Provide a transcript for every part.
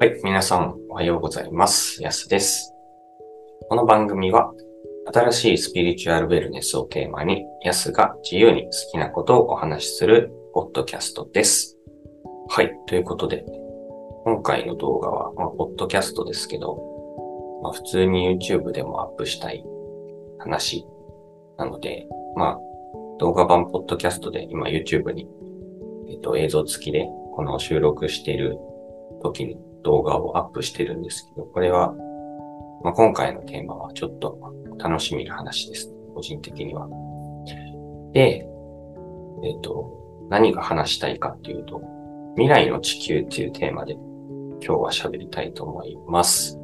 はい、皆さんおはようございます。やすです。この番組は、新しいスピリチュアルウェルネスをテーマに、やすが自由に好きなことをお話しするポッドキャストです。はい、ということで、今回の動画は、まあ、ポッドキャストですけど、まあ、普通に YouTube でもアップしたい話なので、まあ、動画版ポッドキャストで今 YouTube に、えっと、映像付きでこの収録している時に動画をアップしてるんですけど、これは、まあ、今回のテーマはちょっと楽しみな話です。個人的には。で、えっ、と、何が話したいかっていうと、未来の地球っていうテーマで今日は喋りたいと思います。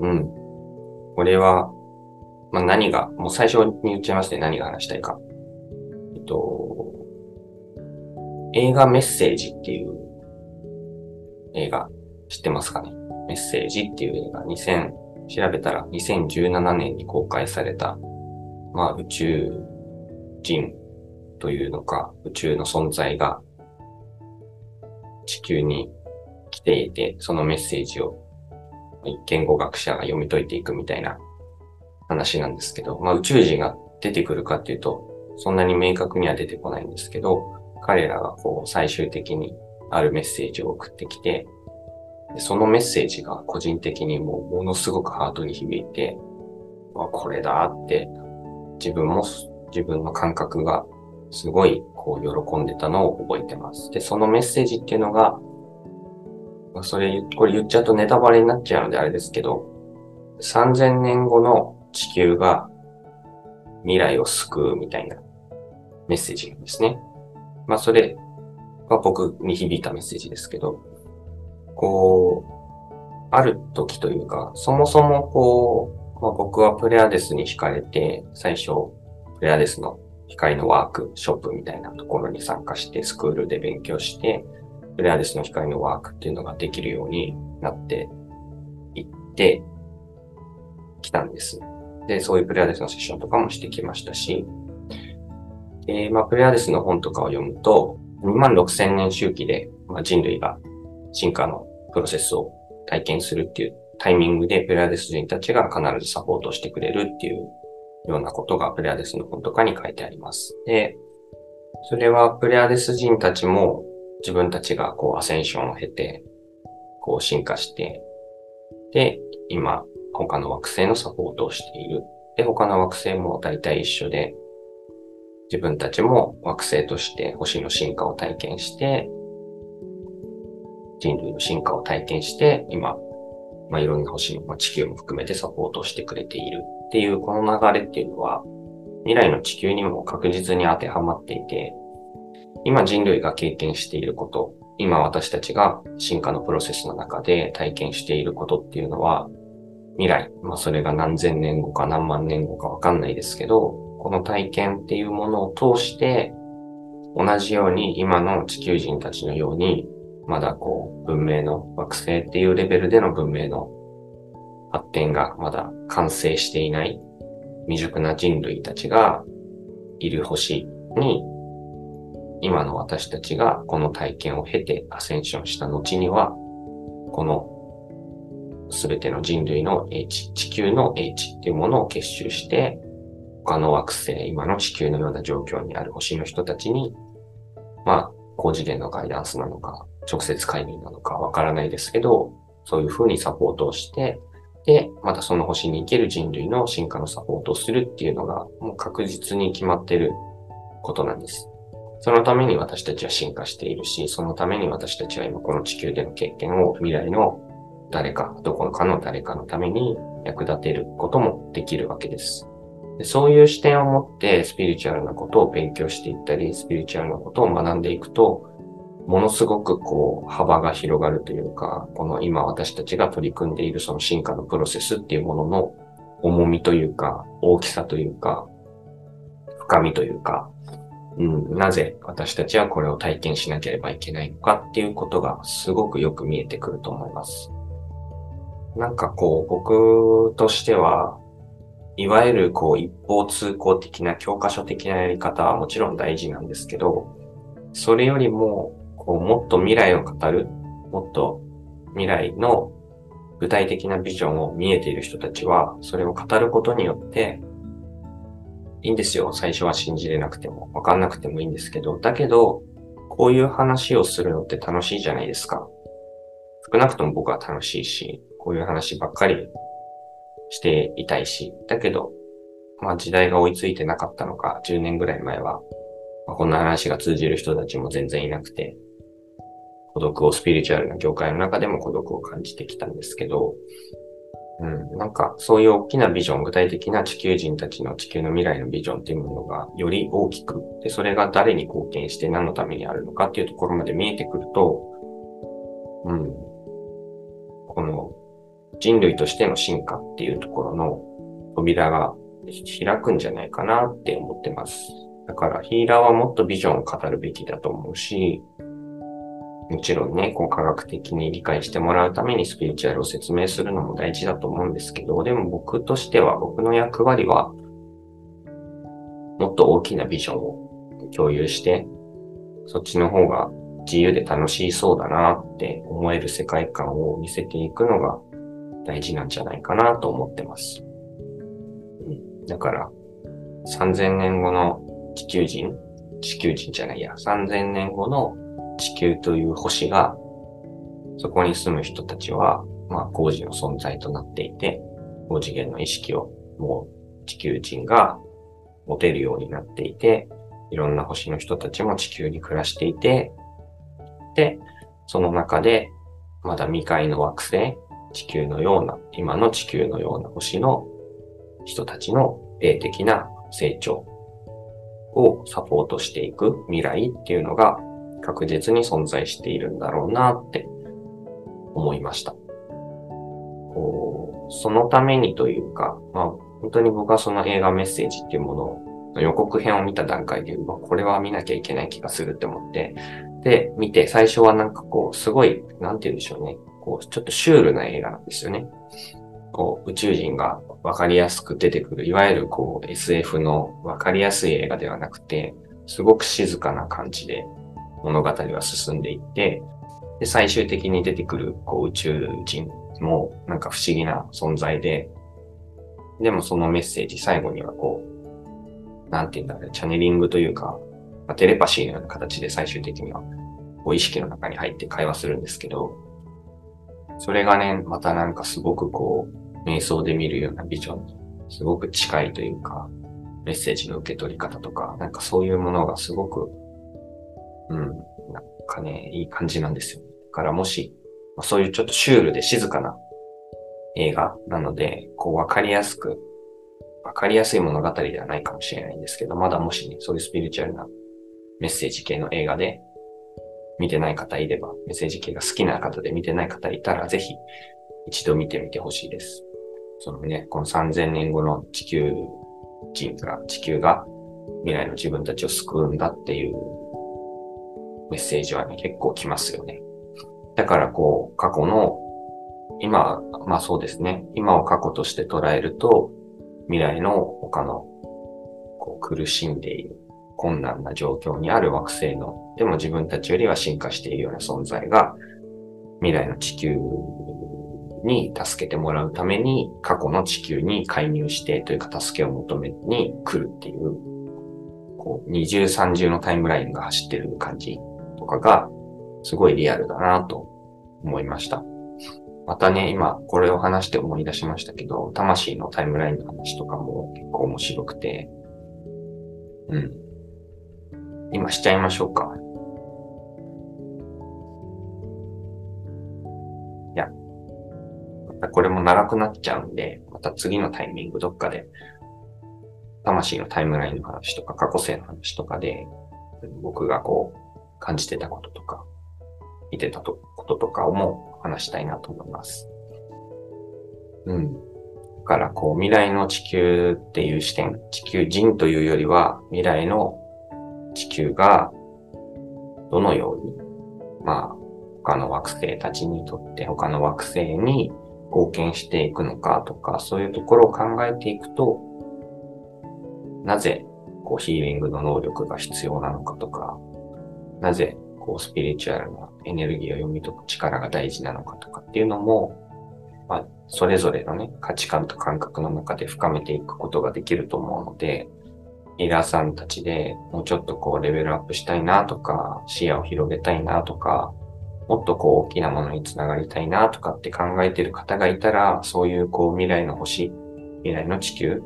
うん。これは、まあ、何が、もう最初に言っちゃいますね。何が話したいか。えっと、映画メッセージっていう映画知ってますかね？メッセージっていう映画。2000、調べたら2017年に公開された、まあ宇宙人というのか、宇宙の存在が地球に来ていて、そのメッセージを一見語学者が読み解いていくみたいな話なんですけど、まあ宇宙人が出てくるかっていうと、そんなに明確には出てこないんですけど、彼らがこう最終的にあるメッセージを送ってきて、そのメッセージが個人的にもものすごくハートに響いて、あこれだって自分も自分の感覚がすごいこう喜んでたのを覚えてます。で、そのメッセージっていうのが、それ、これ言っちゃうとネタバレになっちゃうのであれですけど、3000年後の地球が未来を救うみたいなメッセージなんですね。まあそれが僕に響いたメッセージですけど、こう、ある時というか、そもそもこう、まあ、僕はプレアデスに惹かれて、最初、プレアデスの光のワークショップみたいなところに参加して、スクールで勉強して、プレアデスの光のワークっていうのができるようになっていってきたんです。で、そういうプレアデスのセッションとかもしてきましたし、えー、まあ、プレアデスの本とかを読むと、2万6千年周期で、まあ、人類が進化のプロセスを体験するっていうタイミングでプレアデス人たちが必ずサポートしてくれるっていうようなことがプレアデスの本とかに書いてあります。で、それはプレアデス人たちも自分たちがこうアセンションを経て、こう進化して、で、今他の惑星のサポートをしている。で、他の惑星も大体一緒で、自分たちも惑星として星の進化を体験して、人類の進化を体験して、今、まあ、いろんな星の、まあ、地球も含めてサポートしてくれているっていうこの流れっていうのは、未来の地球にも確実に当てはまっていて、今人類が経験していること、今私たちが進化のプロセスの中で体験していることっていうのは、未来、まあそれが何千年後か何万年後かわかんないですけど、この体験っていうものを通して、同じように今の地球人たちのように、まだこう、文明の惑星っていうレベルでの文明の発展がまだ完成していない未熟な人類たちがいる星に、今の私たちがこの体験を経てアセンションした後には、このすべての人類の英知、地球の英知っていうものを結集して、他の惑星、今の地球のような状況にある星の人たちに、まあ、高次元のガイダンスなのか、直接介入なのかわからないですけど、そういうふうにサポートをして、で、またその星に行ける人類の進化のサポートをするっていうのが、もう確実に決まってることなんです。そのために私たちは進化しているし、そのために私たちは今この地球での経験を未来の誰か、どこかの誰かのために役立てることもできるわけです。でそういう視点を持ってスピリチュアルなことを勉強していったり、スピリチュアルなことを学んでいくと、ものすごくこう幅が広がるというか、この今私たちが取り組んでいるその進化のプロセスっていうものの重みというか、大きさというか、深みというか、うん、なぜ私たちはこれを体験しなければいけないのかっていうことがすごくよく見えてくると思います。なんかこう僕としては、いわゆるこう一方通行的な教科書的なやり方はもちろん大事なんですけど、それよりも、こうもっと未来を語る、もっと未来の具体的なビジョンを見えている人たちは、それを語ることによって、いいんですよ。最初は信じれなくても、わかんなくてもいいんですけど、だけど、こういう話をするのって楽しいじゃないですか。少なくとも僕は楽しいし、こういう話ばっかりしていたいし、だけど、まあ時代が追いついてなかったのか、10年ぐらい前は、まあ、こんな話が通じる人たちも全然いなくて、孤独をスピリチュアルな業界の中でも孤独を感じてきたんですけど、うん、なんかそういう大きなビジョン、具体的な地球人たちの地球の未来のビジョンっていうものがより大きく、で、それが誰に貢献して何のためにあるのかっていうところまで見えてくると、うん、人類としての進化っていうところの扉が開くんじゃないかなって思ってます。だからヒーラーはもっとビジョンを語るべきだと思うし、もちろんね、こう科学的に理解してもらうためにスピリチュアルを説明するのも大事だと思うんですけど、でも僕としては、僕の役割は、もっと大きなビジョンを共有して、そっちの方が自由で楽しそうだなって思える世界観を見せていくのが大事なんじゃないかなと思ってます。だから、3000年後の地球人、地球人じゃないや、3000年後の地球という星が、そこに住む人たちは、まあ、工事の存在となっていて、高次元の意識をもう地球人が持てるようになっていて、いろんな星の人たちも地球に暮らしていて、で、その中で、まだ未開の惑星、地球のような、今の地球のような星の人たちの霊的な成長をサポートしていく未来っていうのが確実に存在しているんだろうなって思いました。そのためにというか、まあ、本当に僕はその映画メッセージっていうものの予告編を見た段階で、まあ、これは見なきゃいけない気がするって思って、で、見て、最初はなんかこう、すごい、なんて言うんでしょうね。こう、ちょっとシュールな映画なんですよね。こう、宇宙人がわかりやすく出てくる、いわゆるこう、SF のわかりやすい映画ではなくて、すごく静かな感じで、物語は進んでいって、で、最終的に出てくるこう宇宙人もなんか不思議な存在で、でもそのメッセージ最後にはこう、なんて言うんだろう、チャネリングというか、まあ、テレパシーのような形で最終的にはこう意識の中に入って会話するんですけど、それがね、またなんかすごくこう、瞑想で見るようなビジョンにすごく近いというか、メッセージの受け取り方とか、なんかそういうものがすごくうん。なんかね、いい感じなんですよ。だからもし、ま、そういうちょっとシュールで静かな映画なので、こうわかりやすく、わかりやすい物語ではないかもしれないんですけど、まだもしね、そういうスピリチュアルなメッセージ系の映画で見てない方いれば、メッセージ系が好きな方で見てない方いたら、ぜひ一度見てみてほしいです。そのね、この3000年後の地球人が、地球が未来の自分たちを救うんだっていうメッセージはね、結構来ますよね。だからこう、過去の、今、まあそうですね。今を過去として捉えると、未来の他の、こう、苦しんでいる、困難な状況にある惑星の、でも自分たちよりは進化しているような存在が、未来の地球に助けてもらうために、過去の地球に介入してというか助けを求めに来るっていう、こう、二重三重のタイムラインが走ってる感じとかが、すごいリアルだなと思いました。またね、今これを話して思い出しましたけど、魂のタイムラインの話とかも結構面白くて、うん。今しちゃいましょうか。いや、またこれも長くなっちゃうんで、また次のタイミングどっかで、魂のタイムラインの話とか過去性の話とかで、僕がこう、感じてたこととか、見てたこととかをも話したいなと思います。うん。だからこう未来の地球っていう視点、地球人というよりは未来の地球がどのように、まあ他の惑星たちにとって他の惑星に貢献していくのかとか、そういうところを考えていくと、なぜこうヒーリングの能力が必要なのかとか、なぜこう、スピリチュアルなエネルギーを読み解く力が大事なのかとかっていうのも、まあ、それぞれのね、価値観と感覚の中で深めていくことができると思うので、イラーさんたちでもうちょっとこうレベルアップしたいなとか、視野を広げたいなとか、もっとこう大きなものにつながりたいなとかって考えてる方がいたら、そういうこう未来の星、未来の地球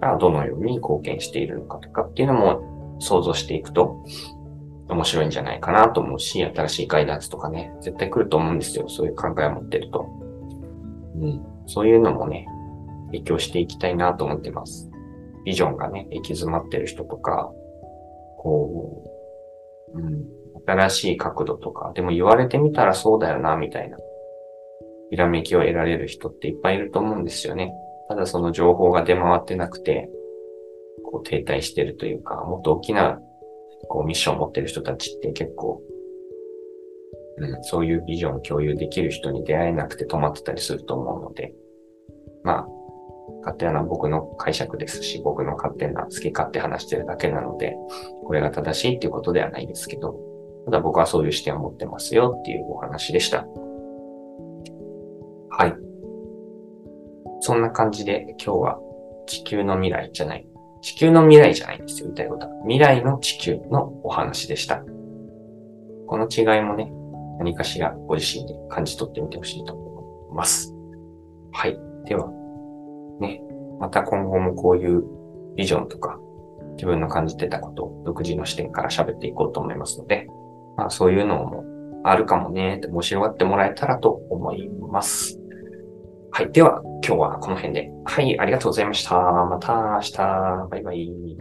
がどのように貢献しているのかとかっていうのも想像していくと面白いんじゃないかなと思うし、新しいガイダンスとかね、絶対来ると思うんですよ。そういう考えを持ってると。うん。そういうのもね、影響していきたいなと思ってます。ビジョンがね、行き詰まってる人とか、こう、うん、新しい角度とか、でも言われてみたらそうだよな、みたいな、ひらめきを得られる人っていっぱいいると思うんですよね。ただその情報が出回ってなくて、こう停滞してるというか、もっと大きなこうミッションを持ってる人たちって結構、うん、そういうビジョンを共有できる人に出会えなくて止まってたりすると思うので、まあ、勝手な僕の解釈ですし、僕の勝手な好き勝手話してるだけなので、これが正しいっていうことではないですけど、ただ僕はそういう視点を持ってますよっていうお話でした。はい。そんな感じで今日は地球の未来じゃない。地球の未来じゃないんですよ、言いたいことは。未来の地球のお話でした。この違いもね、何かしらご自身で感じ取ってみてほしいと思います。はい。では、ね、また今後もこういうビジョンとか、自分の感じてたことを独自の視点から喋っていこうと思いますので、まあそういうのもあるかもねって面白がってもらえたらと思います。はい。では、今日はこの辺で。はい。ありがとうございました。また明日。バイバイ。